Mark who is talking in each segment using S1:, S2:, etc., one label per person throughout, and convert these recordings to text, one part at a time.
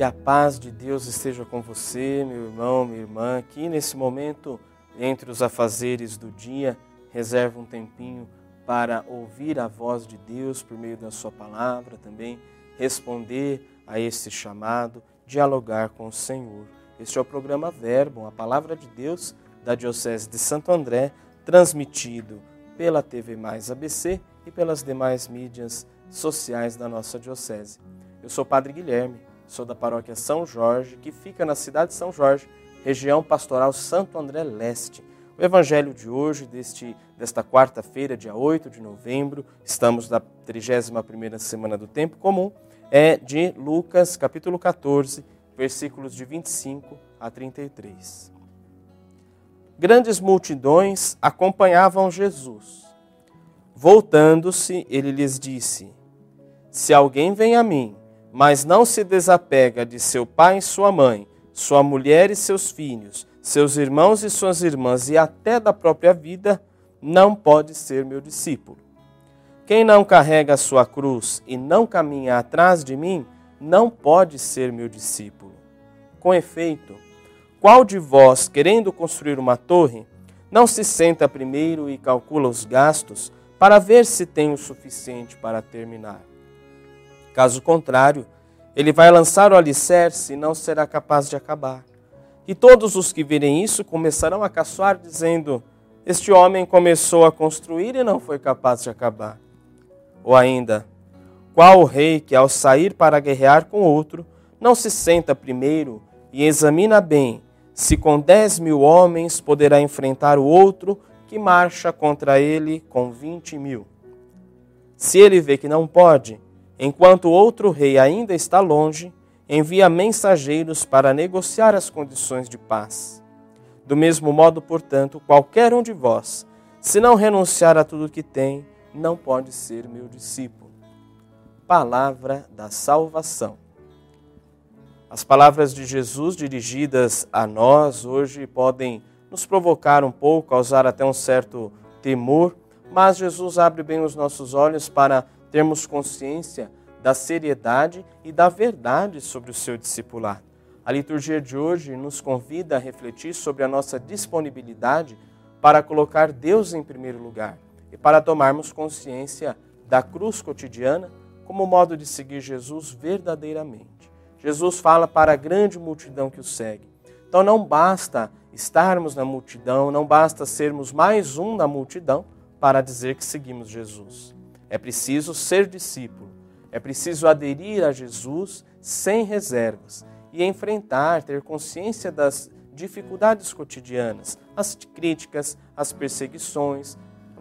S1: Que a paz de Deus esteja com você, meu irmão, minha irmã, que nesse momento, entre os afazeres do dia, reserva um tempinho para ouvir a voz de Deus por meio da Sua palavra, também responder a esse chamado, dialogar com o Senhor. Este é o programa Verbo, a palavra de Deus da Diocese de Santo André, transmitido pela TV Mais ABC e pelas demais mídias sociais da nossa Diocese. Eu sou o Padre Guilherme, sou da paróquia São Jorge, que fica na cidade de São Jorge, região pastoral Santo André Leste. O evangelho de hoje, deste, desta quarta-feira, dia 8 de novembro, estamos na 31ª semana do tempo comum, é de Lucas, capítulo 14, versículos de 25 a 33. Grandes multidões acompanhavam Jesus. Voltando-se, ele lhes disse: Se alguém vem a mim, mas não se desapega de seu pai e sua mãe, sua mulher e seus filhos, seus irmãos e suas irmãs e até da própria vida, não pode ser meu discípulo. Quem não carrega a sua cruz e não caminha atrás de mim, não pode ser meu discípulo. Com efeito, qual de vós, querendo construir uma torre, não se senta primeiro e calcula os gastos para ver se tem o suficiente para terminar? Caso contrário, ele vai lançar o alicerce e não será capaz de acabar. E todos os que virem isso começarão a caçoar, dizendo: Este homem começou a construir e não foi capaz de acabar. Ou ainda, qual o rei que, ao sair para guerrear com outro, não se senta primeiro e examina bem se com dez mil homens poderá enfrentar o outro que marcha contra ele com vinte mil? Se ele vê que não pode, enquanto outro rei ainda está longe, envia mensageiros para negociar as condições de paz. Do mesmo modo, portanto, qualquer um de vós, se não renunciar a tudo que tem, não pode ser meu discípulo. Palavra da salvação. As palavras de Jesus dirigidas a nós hoje podem nos provocar um pouco, causar até um certo temor, mas Jesus abre bem os nossos olhos para termos consciência da seriedade e da verdade sobre o seu discipulado. A liturgia de hoje nos convida a refletir sobre a nossa disponibilidade para colocar Deus em primeiro lugar e para tomarmos consciência da cruz cotidiana como modo de seguir Jesus verdadeiramente. Jesus fala para a grande multidão que o segue. Então não basta estarmos na multidão, não basta sermos mais um na multidão para dizer que seguimos Jesus. É preciso ser discípulo, é preciso aderir a Jesus sem reservas e enfrentar, ter consciência das dificuldades cotidianas, as críticas, as perseguições,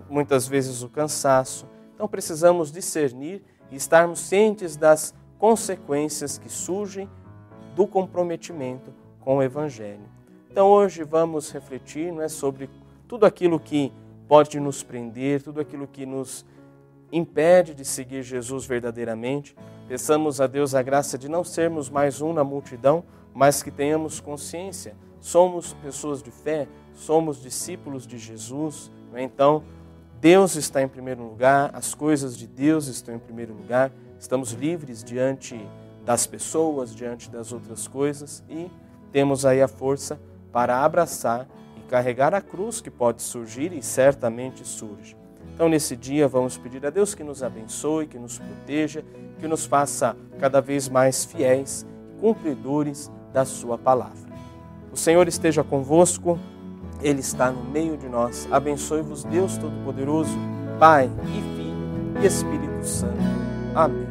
S1: muitas vezes o cansaço. Então precisamos discernir e estarmos cientes das consequências que surgem do comprometimento com o Evangelho. Então hoje vamos refletir não é, sobre tudo aquilo que pode nos prender, tudo aquilo que nos impede de seguir Jesus verdadeiramente. Peçamos a Deus a graça de não sermos mais um na multidão, mas que tenhamos consciência. Somos pessoas de fé, somos discípulos de Jesus. É? Então, Deus está em primeiro lugar, as coisas de Deus estão em primeiro lugar, estamos livres diante das pessoas, diante das outras coisas e temos aí a força para abraçar e carregar a cruz que pode surgir e certamente surge. Então, nesse dia, vamos pedir a Deus que nos abençoe, que nos proteja, que nos faça cada vez mais fiéis, cumpridores da Sua palavra. O Senhor esteja convosco. Ele está no meio de nós. Abençoe-vos, Deus Todo-Poderoso, Pai e Filho e Espírito Santo. Amém.